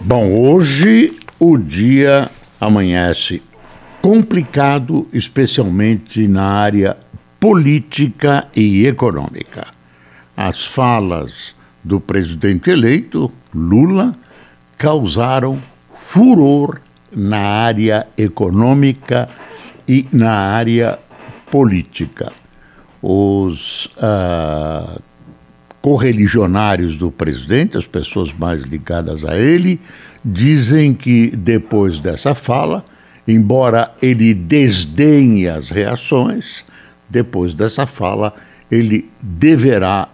Bom, hoje o dia amanhece complicado, especialmente na área política e econômica. As falas do presidente eleito, Lula, causaram furor na área econômica e na área política. Os uh, correligionários do presidente, as pessoas mais ligadas a ele, dizem que depois dessa fala, embora ele desdenhe as reações, depois dessa fala, ele deverá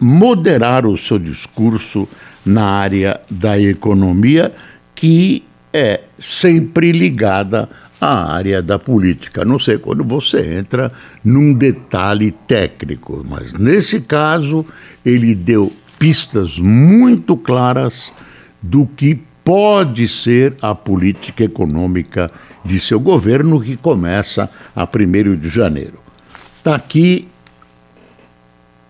moderar o seu discurso na área da economia, que é sempre ligada à área da política. Não sei quando você entra num detalhe técnico, mas nesse caso ele deu pistas muito claras do que pode ser a política econômica de seu governo, que começa a 1 de janeiro. Está aqui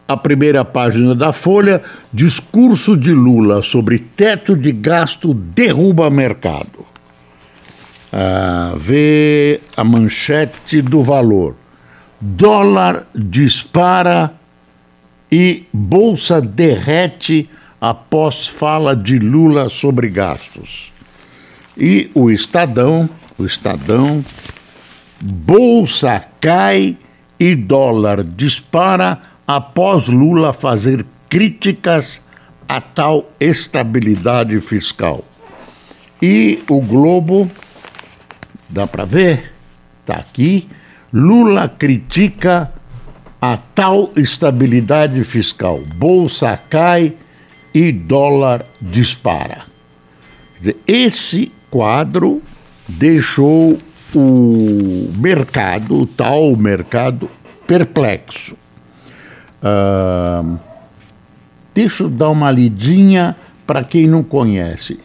a primeira página da Folha, discurso de Lula sobre teto de gasto derruba mercado. Ah, vê a manchete do valor. Dólar dispara e bolsa derrete após fala de Lula sobre gastos. E o Estadão, o Estadão, bolsa cai e dólar dispara após Lula fazer críticas a tal estabilidade fiscal. E o Globo, dá para ver? Está aqui. Lula critica a tal estabilidade fiscal. Bolsa cai e dólar dispara. Esse quadro deixou o mercado, o tal mercado, perplexo. Uh, deixa eu dar uma lidinha para quem não conhece.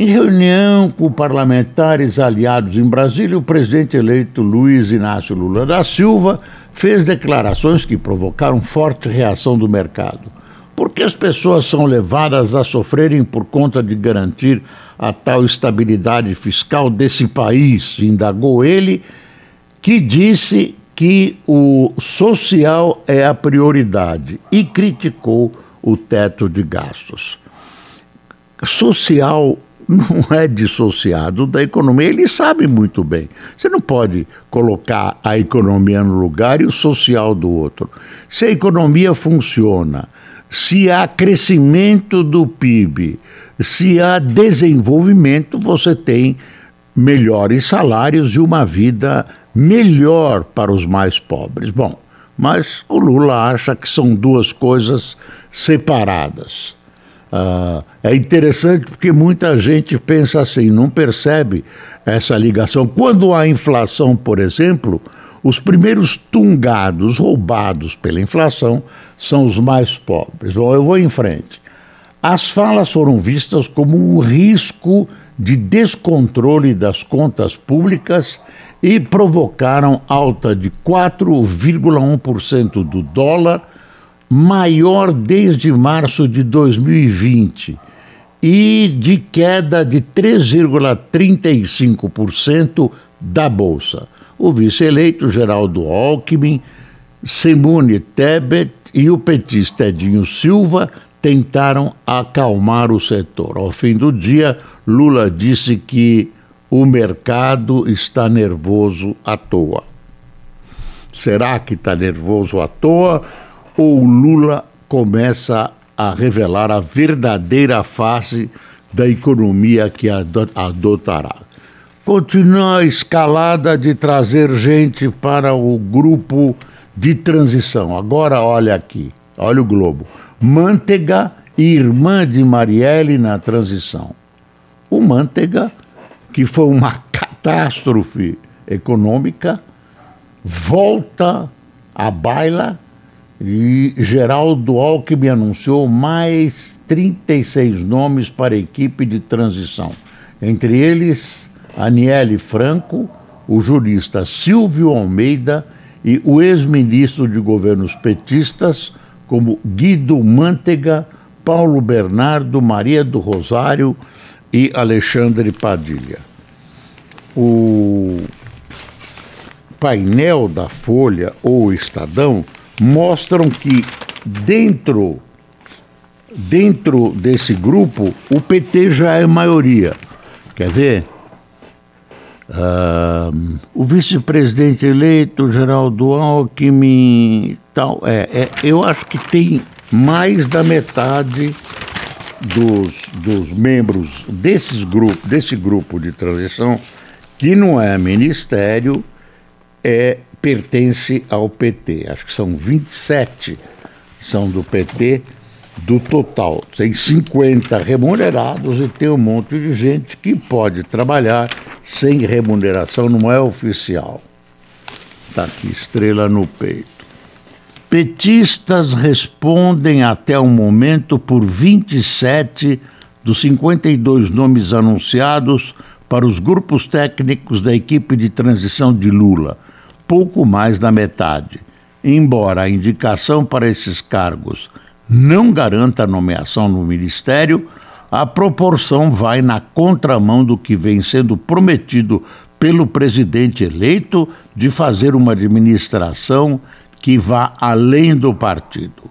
Em reunião com parlamentares aliados em Brasília, o presidente eleito Luiz Inácio Lula da Silva fez declarações que provocaram forte reação do mercado. Por que as pessoas são levadas a sofrerem por conta de garantir a tal estabilidade fiscal desse país? indagou ele, que disse que o social é a prioridade e criticou o teto de gastos. Social não é dissociado da economia, ele sabe muito bem. Você não pode colocar a economia no lugar e o social do outro. Se a economia funciona, se há crescimento do PIB, se há desenvolvimento, você tem melhores salários e uma vida melhor para os mais pobres. Bom, mas o Lula acha que são duas coisas separadas. Uh, é interessante porque muita gente pensa assim, não percebe essa ligação. Quando há inflação, por exemplo, os primeiros tungados, roubados pela inflação, são os mais pobres. Bom, eu vou em frente. As falas foram vistas como um risco de descontrole das contas públicas e provocaram alta de 4,1% do dólar, maior desde março de 2020, e de queda de 3,35% da bolsa. O vice-eleito Geraldo Alckmin, Simone Tebet e o petista Edinho Silva tentaram acalmar o setor. Ao fim do dia, Lula disse que o mercado está nervoso à toa. Será que está nervoso à toa ou Lula começa a revelar a verdadeira face da economia que adotará? Continua a escalada de trazer gente para o grupo de transição. Agora olha aqui, olha o globo. Manteiga, irmã de Marielle na transição. O Manteiga, que foi uma catástrofe econômica, volta à baila e Geraldo Alckmin anunciou mais 36 nomes para a equipe de transição. Entre eles, Aniele Franco, o jurista Silvio Almeida e o ex-ministro de governos petistas, como Guido Mantega, Paulo Bernardo, Maria do Rosário e Alexandre Padilha. O painel da Folha ou Estadão mostram que dentro dentro desse grupo o PT já é maioria. Quer ver? Uh, o vice-presidente eleito, Geraldo Alckmin, tal, é, é, eu acho que tem mais da metade dos, dos membros desses grupos, desse grupo de transição, que não é ministério, é pertence ao PT. Acho que são 27 são do PT do total. Tem 50 remunerados e tem um monte de gente que pode trabalhar sem remuneração, não é oficial. Está aqui, estrela no peito. Petistas respondem até o momento por 27 dos 52 nomes anunciados para os grupos técnicos da equipe de transição de Lula, pouco mais da metade. Embora a indicação para esses cargos não garanta nomeação no ministério, a proporção vai na contramão do que vem sendo prometido pelo presidente eleito de fazer uma administração que vá além do partido.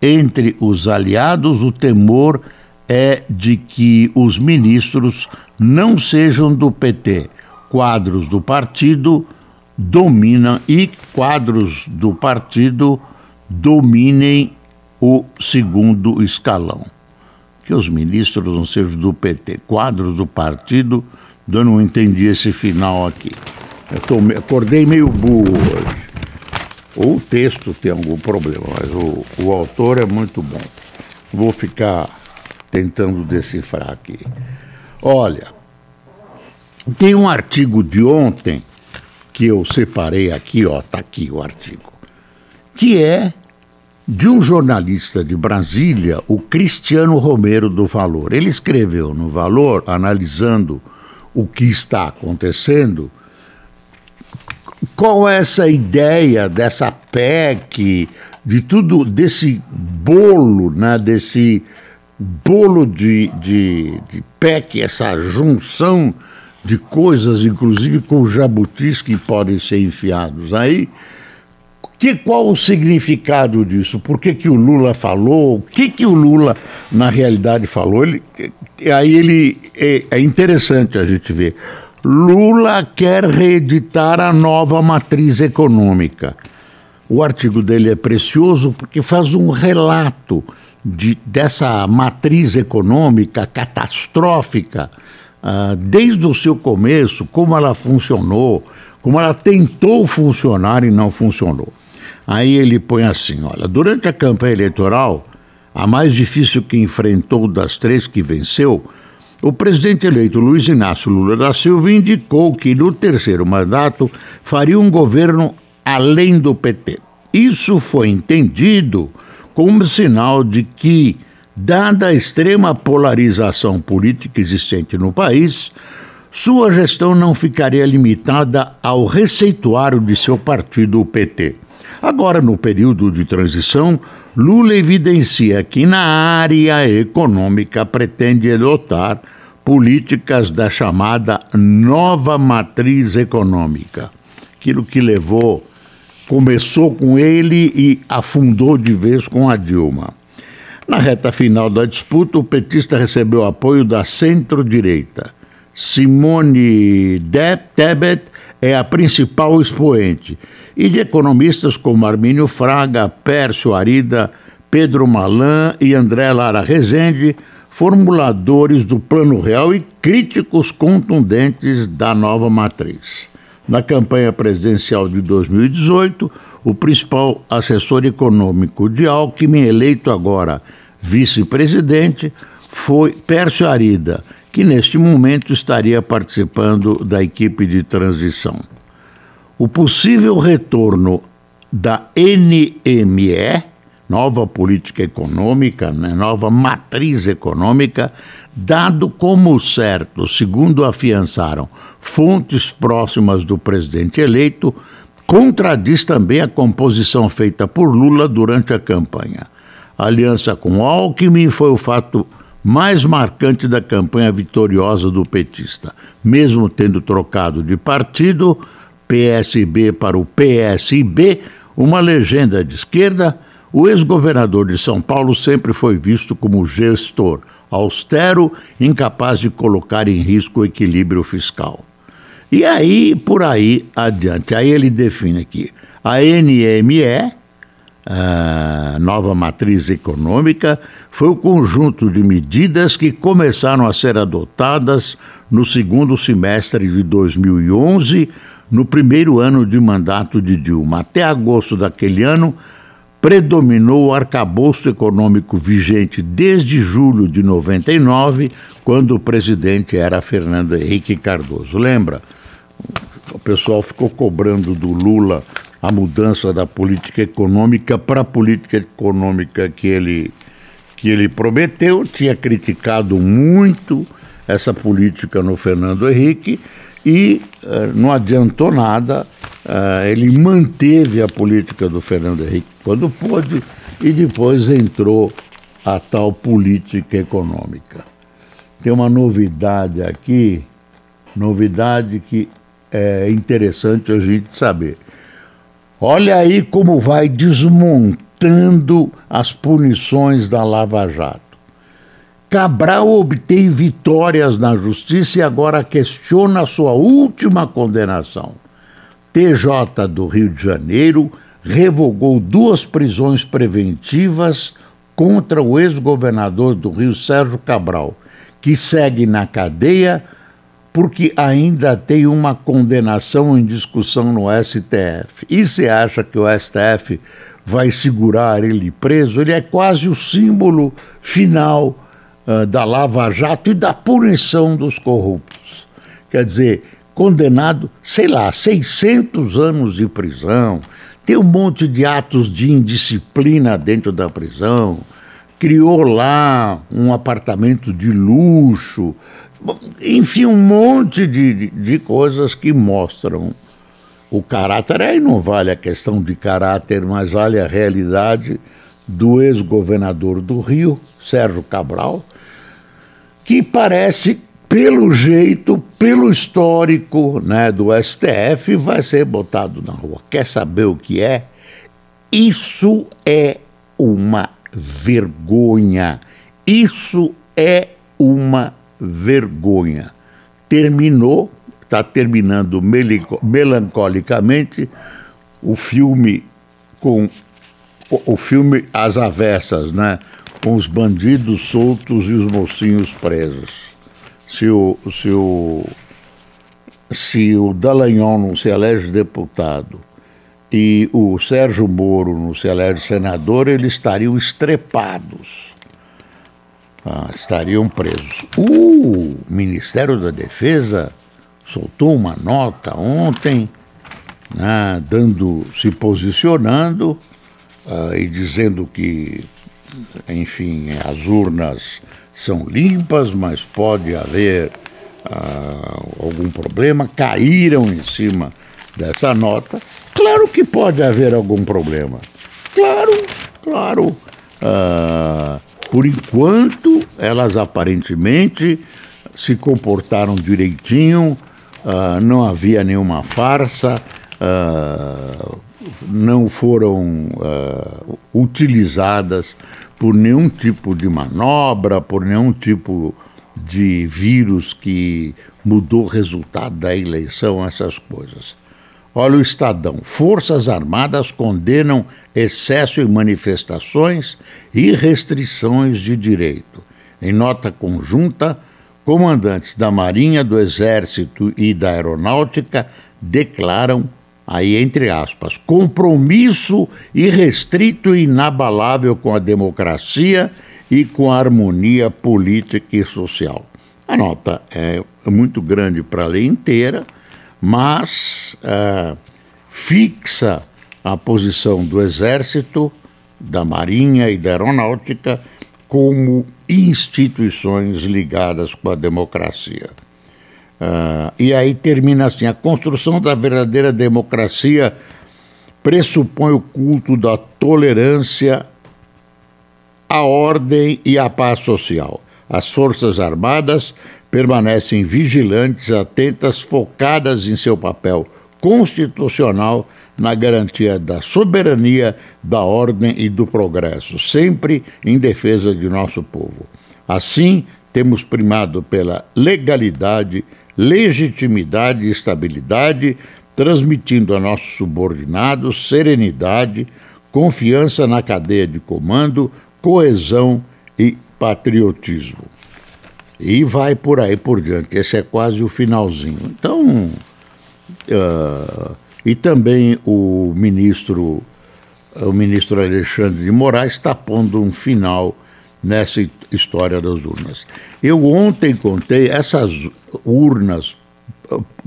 Entre os aliados, o temor é de que os ministros não sejam do PT. Quadros do partido dominam e quadros do partido dominem o segundo escalão. Que os ministros não sejam do PT, quadros do partido, eu não entendi esse final aqui. Eu tô, acordei meio burro hoje. Ou o texto tem algum problema, mas o, o autor é muito bom. Vou ficar tentando decifrar aqui. Olha, tem um artigo de ontem que eu separei aqui, ó, tá aqui o artigo, que é de um jornalista de Brasília, o Cristiano Romero do Valor. Ele escreveu no Valor, analisando o que está acontecendo, qual é essa ideia dessa PEC, de tudo, desse bolo, né, desse bolo de, de, de PEC, essa junção de coisas, inclusive com jabutis que podem ser enfiados aí, que, qual o significado disso? Por que, que o Lula falou? O que, que o Lula, na realidade, falou? Ele, aí ele é, é interessante a gente ver. Lula quer reeditar a nova matriz econômica. O artigo dele é precioso porque faz um relato de, dessa matriz econômica catastrófica, uh, desde o seu começo, como ela funcionou, como ela tentou funcionar e não funcionou. Aí ele põe assim: olha, durante a campanha eleitoral, a mais difícil que enfrentou das três que venceu, o presidente eleito Luiz Inácio Lula da Silva indicou que no terceiro mandato faria um governo além do PT. Isso foi entendido como sinal de que, dada a extrema polarização política existente no país, sua gestão não ficaria limitada ao receituário de seu partido, o PT. Agora, no período de transição, Lula evidencia que na área econômica pretende adotar políticas da chamada nova matriz econômica. Aquilo que levou, começou com ele e afundou de vez com a Dilma. Na reta final da disputa, o petista recebeu apoio da centro-direita. Simone Tebet é a principal expoente e de economistas como Armínio Fraga, Pércio Arida, Pedro Malan e André Lara Rezende, formuladores do Plano Real e críticos contundentes da nova matriz. Na campanha presidencial de 2018, o principal assessor econômico de Alckmin, eleito agora vice-presidente, foi Pércio Arida, que neste momento estaria participando da equipe de transição. O possível retorno da NME, nova política econômica, né, nova matriz econômica, dado como certo, segundo afiançaram fontes próximas do presidente eleito, contradiz também a composição feita por Lula durante a campanha. A aliança com Alckmin foi o fato mais marcante da campanha vitoriosa do petista. Mesmo tendo trocado de partido, PSB para o PSB, uma legenda de esquerda, o ex-governador de São Paulo sempre foi visto como gestor austero, incapaz de colocar em risco o equilíbrio fiscal. E aí, por aí adiante, aí ele define aqui a NME, a nova matriz econômica, foi o conjunto de medidas que começaram a ser adotadas no segundo semestre de 2011, no primeiro ano de mandato de Dilma. Até agosto daquele ano, predominou o arcabouço econômico vigente desde julho de 99, quando o presidente era Fernando Henrique Cardoso. Lembra? O pessoal ficou cobrando do Lula a mudança da política econômica para a política econômica que ele, que ele prometeu, tinha criticado muito essa política no Fernando Henrique e uh, não adiantou nada, uh, ele manteve a política do Fernando Henrique quando pôde e depois entrou a tal política econômica. Tem uma novidade aqui, novidade que é interessante a gente saber. Olha aí como vai desmontando as punições da Lava Jato. Cabral obtém vitórias na justiça e agora questiona sua última condenação. TJ do Rio de Janeiro revogou duas prisões preventivas contra o ex-governador do Rio, Sérgio Cabral, que segue na cadeia porque ainda tem uma condenação em discussão no STF. E se acha que o STF vai segurar ele preso? Ele é quase o símbolo final uh, da Lava Jato e da punição dos corruptos. Quer dizer, condenado, sei lá, 600 anos de prisão, tem um monte de atos de indisciplina dentro da prisão, criou lá um apartamento de luxo, enfim, um monte de, de coisas que mostram o caráter. Aí não vale a questão de caráter, mas vale a realidade do ex-governador do Rio, Sérgio Cabral, que parece, pelo jeito, pelo histórico né, do STF, vai ser botado na rua. Quer saber o que é? Isso é uma vergonha. Isso é uma vergonha. Terminou, está terminando melancolicamente o filme com o, filme As Avessas, né? Com os bandidos soltos e os mocinhos presos. Se o, se o, se o Dallagnol não se elege deputado e o Sérgio Moro não se elege senador, eles estariam estrepados ah, estariam presos. O Ministério da Defesa soltou uma nota ontem, né, dando, se posicionando ah, e dizendo que, enfim, as urnas são limpas, mas pode haver ah, algum problema. Caíram em cima dessa nota. Claro que pode haver algum problema. Claro, claro. Uh, por enquanto, elas aparentemente se comportaram direitinho, uh, não havia nenhuma farsa, uh, não foram uh, utilizadas por nenhum tipo de manobra, por nenhum tipo de vírus que mudou o resultado da eleição, essas coisas. Olha o Estadão. Forças Armadas condenam excesso em manifestações e restrições de direito. Em nota conjunta, comandantes da Marinha, do Exército e da Aeronáutica declaram, aí entre aspas, compromisso irrestrito e inabalável com a democracia e com a harmonia política e social. A nota é muito grande para a lei inteira, mas é, fixa a posição do Exército, da Marinha e da Aeronáutica como instituições ligadas com a democracia. Uh, e aí termina assim: a construção da verdadeira democracia pressupõe o culto da tolerância, a ordem e a paz social. As Forças Armadas permanecem vigilantes, atentas, focadas em seu papel constitucional na garantia da soberania, da ordem e do progresso, sempre em defesa de nosso povo. Assim, temos primado pela legalidade, legitimidade e estabilidade, transmitindo a nossos subordinados serenidade, confiança na cadeia de comando, coesão e patriotismo. E vai por aí por diante. Esse é quase o finalzinho. Então, uh, e também o ministro, o ministro Alexandre de Moraes está pondo um final nessa história das urnas. Eu ontem contei essas urnas,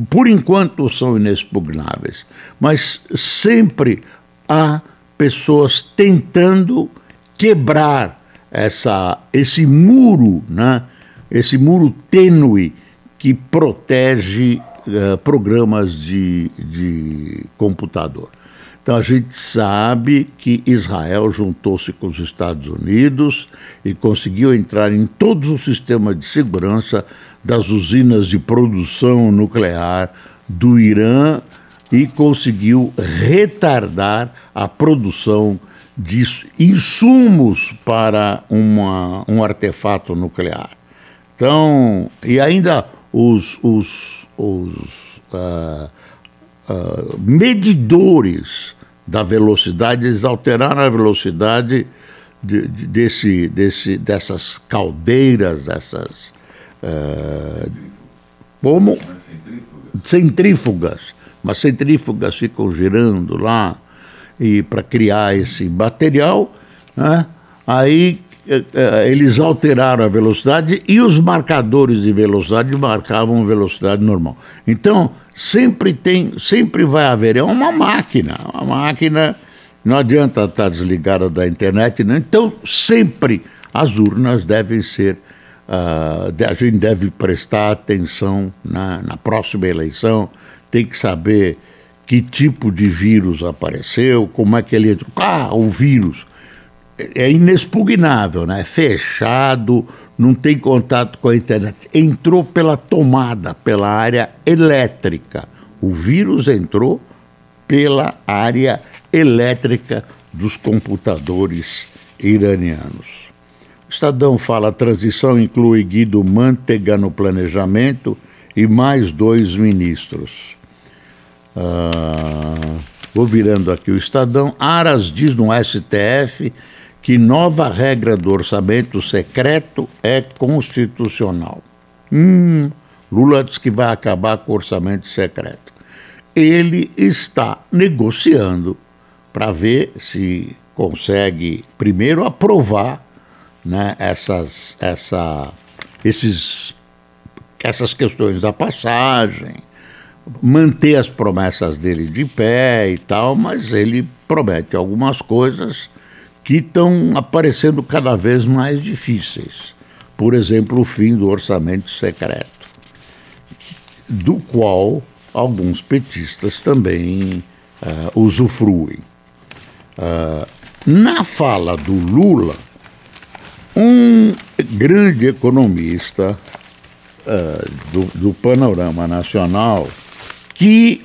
por enquanto são inexpugnáveis, mas sempre há pessoas tentando quebrar essa, esse muro, né? esse muro tênue que protege uh, programas de, de computador. Então a gente sabe que Israel juntou-se com os Estados Unidos e conseguiu entrar em todos os sistemas de segurança das usinas de produção nuclear do Irã e conseguiu retardar a produção de insumos para uma, um artefato nuclear. Então, e ainda os, os, os uh, uh, medidores da velocidade, eles alteraram a velocidade de, de, desse, desse, dessas caldeiras, dessas. Uh, como? Centrífugas. Mas centrífugas ficam girando lá e para criar esse material, né? aí eles alteraram a velocidade e os marcadores de velocidade marcavam velocidade normal. Então, sempre tem, sempre vai haver, é uma máquina, uma máquina, não adianta estar desligada da internet, né? então sempre as urnas devem ser, uh, a gente deve prestar atenção na, na próxima eleição, tem que saber que tipo de vírus apareceu, como é que ele entrou. Ah, o vírus é inexpugnável, né? Fechado, não tem contato com a internet. Entrou pela tomada, pela área elétrica. O vírus entrou pela área elétrica dos computadores iranianos. O Estadão fala: a transição inclui Guido Mantega no planejamento e mais dois ministros. Ah, vou virando aqui o Estadão. Aras diz no STF que nova regra do orçamento secreto é constitucional. Hum, Lula diz que vai acabar com o orçamento secreto. Ele está negociando para ver se consegue primeiro aprovar né, essas, essa, esses, essas questões da passagem, manter as promessas dele de pé e tal, mas ele promete algumas coisas que estão aparecendo cada vez mais difíceis. Por exemplo, o fim do orçamento secreto, do qual alguns petistas também uh, usufruem. Uh, na fala do Lula, um grande economista uh, do, do panorama nacional que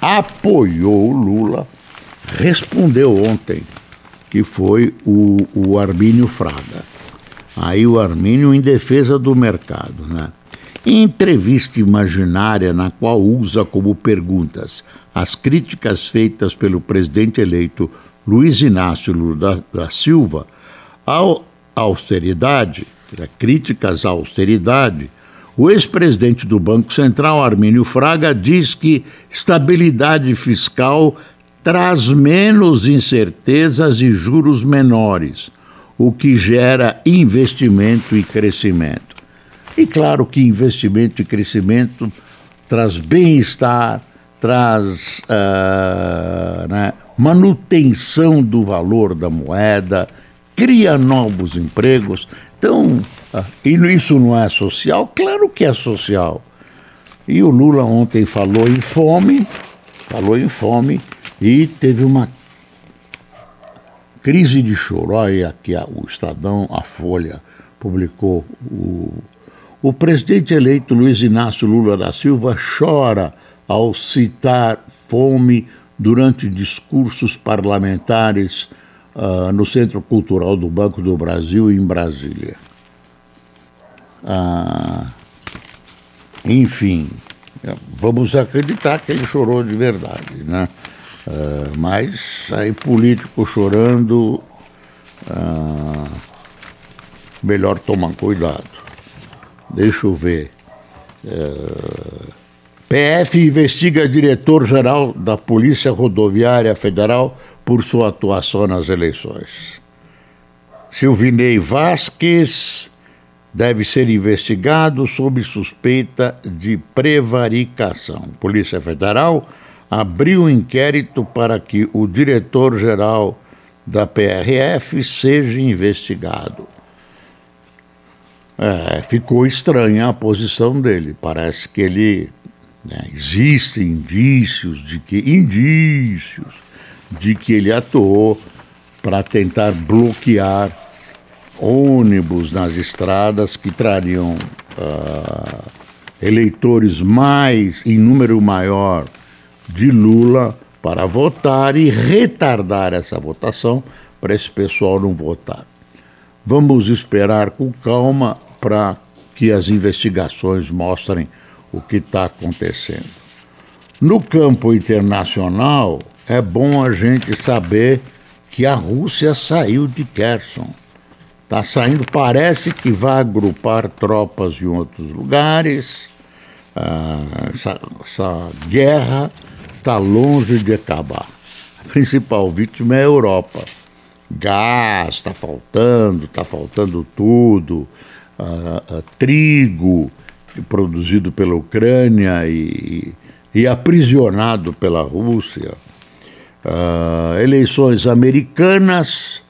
apoiou Lula, respondeu ontem, que foi o, o Armínio Fraga. Aí o Armínio em defesa do mercado, né? Em entrevista imaginária na qual usa como perguntas as críticas feitas pelo presidente eleito Luiz Inácio Lula da, da Silva à austeridade, críticas à austeridade, o ex-presidente do Banco Central, Armínio Fraga, diz que estabilidade fiscal traz menos incertezas e juros menores, o que gera investimento e crescimento. E claro que investimento e crescimento traz bem-estar, traz uh, né, manutenção do valor da moeda, cria novos empregos. Então, uh, e isso não é social? Claro que é social. E o Lula ontem falou em fome, falou em fome e teve uma crise de choro. Olha aqui o Estadão, a Folha, publicou o, o presidente eleito Luiz Inácio Lula da Silva chora ao citar fome durante discursos parlamentares uh, no Centro Cultural do Banco do Brasil, em Brasília. Uh, enfim, vamos acreditar que ele chorou de verdade, né? Uh, mas aí político chorando, melhor tomar cuidado. Deixa eu ver. PF investiga diretor-geral da Polícia Rodoviária Federal por sua atuação nas eleições. Silvinei Vasques deve ser investigado sob suspeita de prevaricação. Polícia Federal abriu inquérito para que o diretor-geral da PRF seja investigado. É, ficou estranha a posição dele. Parece que ele né? Existem indícios de que indícios de que ele atuou para tentar bloquear ônibus nas estradas que trariam uh, eleitores mais em número maior de Lula para votar e retardar essa votação para esse pessoal não votar. Vamos esperar com calma para que as investigações mostrem o que está acontecendo. No campo internacional, é bom a gente saber que a Rússia saiu de Kherson. Está saindo, parece que vai agrupar tropas em outros lugares. Ah, essa, essa guerra está longe de acabar. A principal vítima é a Europa. Gás está faltando, está faltando tudo. Ah, ah, trigo, produzido pela Ucrânia e, e aprisionado pela Rússia. Uh, eleições americanas,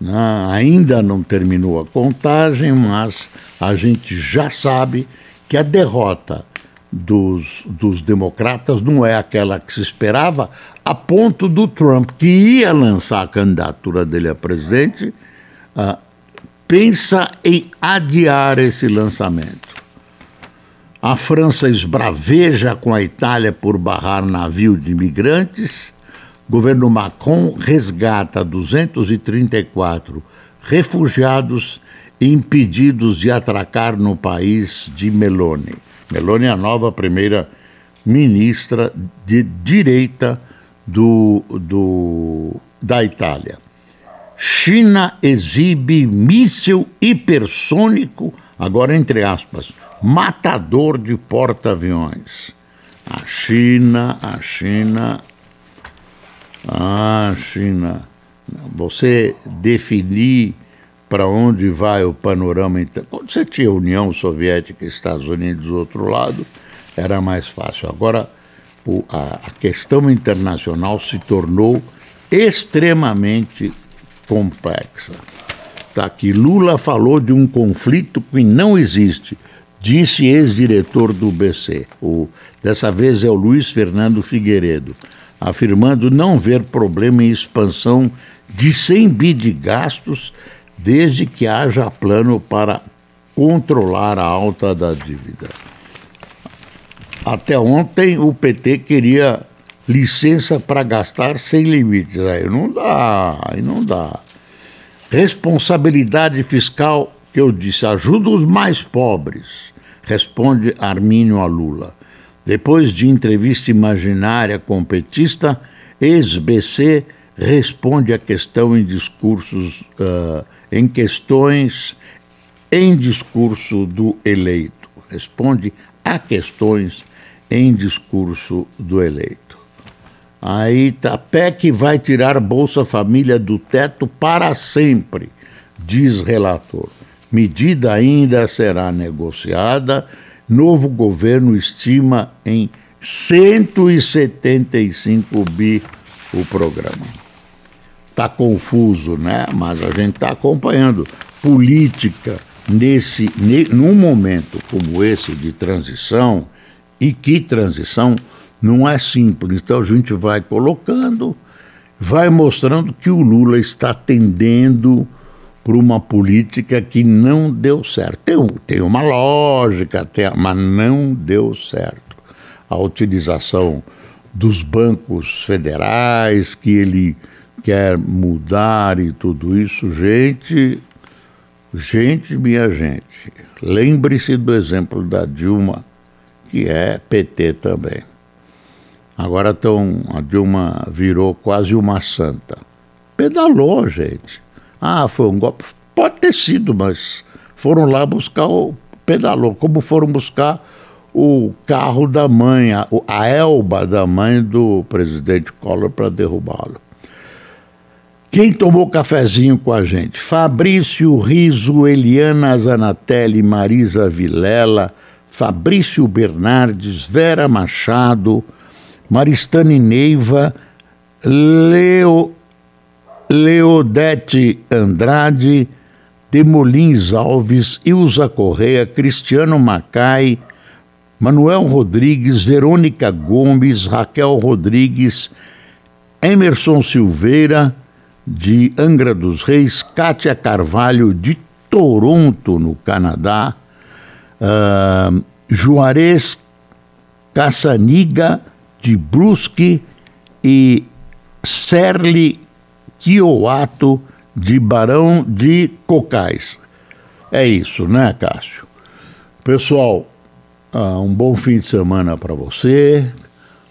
né, ainda não terminou a contagem, mas a gente já sabe que a derrota dos, dos democratas não é aquela que se esperava, a ponto do Trump, que ia lançar a candidatura dele a presidente, uh, pensa em adiar esse lançamento. A França esbraveja com a Itália por barrar navio de imigrantes. Governo Macron resgata 234 refugiados impedidos de atracar no país de Meloni. Meloni é a nova primeira ministra de direita do, do, da Itália. China exibe míssil hipersônico, agora entre aspas, matador de porta-aviões. A China, a China, a China. Você definir para onde vai o panorama. Quando você tinha União Soviética e Estados Unidos do outro lado, era mais fácil. Agora, a, questão internacional se tornou extremamente complexa. Tá aqui, Lula falou de um conflito que não existe disse ex-diretor do BC. O, dessa vez é o Luiz Fernando Figueiredo, afirmando não ver problema em expansão de 100 bi de gastos, desde que haja plano para controlar a alta da dívida. Até ontem o PT queria licença para gastar sem limites. Aí não dá, aí não dá. Responsabilidade fiscal que eu disse, ajuda os mais pobres, responde Armínio a Lula. Depois de entrevista imaginária com petista, ex-BC responde a questão em discursos, uh, em questões em discurso do eleito. Responde a questões em discurso do eleito. Aí tá, PEC vai tirar Bolsa Família do teto para sempre, diz relator. Medida ainda será negociada. Novo governo estima em 175 bi o programa. Está confuso, né? Mas a gente está acompanhando. Política nesse, num momento como esse de transição, e que transição não é simples. Então a gente vai colocando, vai mostrando que o Lula está tendendo para uma política que não deu certo. Tem, tem uma lógica, tem, mas não deu certo. A utilização dos bancos federais, que ele quer mudar e tudo isso, gente, gente, minha gente, lembre-se do exemplo da Dilma, que é PT também. Agora tão, a Dilma virou quase uma santa. Pedalou, gente. Ah, foi um golpe. Pode ter sido, mas foram lá buscar o pedalou, como foram buscar o carro da mãe, a, a Elba da mãe do presidente Collor para derrubá-lo. Quem tomou cafezinho com a gente? Fabrício Riso, Eliana Zanatelli, Marisa Vilela, Fabrício Bernardes, Vera Machado, Maristane Neiva, Leo, Leodete Andrade, Demolins Alves, Ilza Correia, Cristiano Macai, Manuel Rodrigues, Verônica Gomes, Raquel Rodrigues, Emerson Silveira, de Angra dos Reis, Kátia Carvalho, de Toronto, no Canadá, uh, Juarez Caçaniga, de Brusque, e Serli Kioato, de Barão de Cocais. É isso, né, Cássio? Pessoal, uh, um bom fim de semana para você.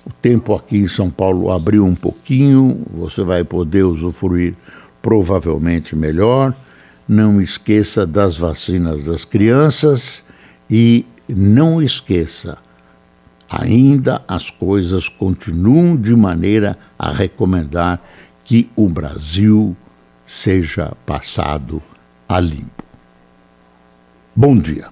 O tempo aqui em São Paulo abriu um pouquinho, você vai poder usufruir provavelmente melhor. Não esqueça das vacinas das crianças e não esqueça, ainda as coisas continuam de maneira a recomendar que o Brasil seja passado a limpo. Bom dia.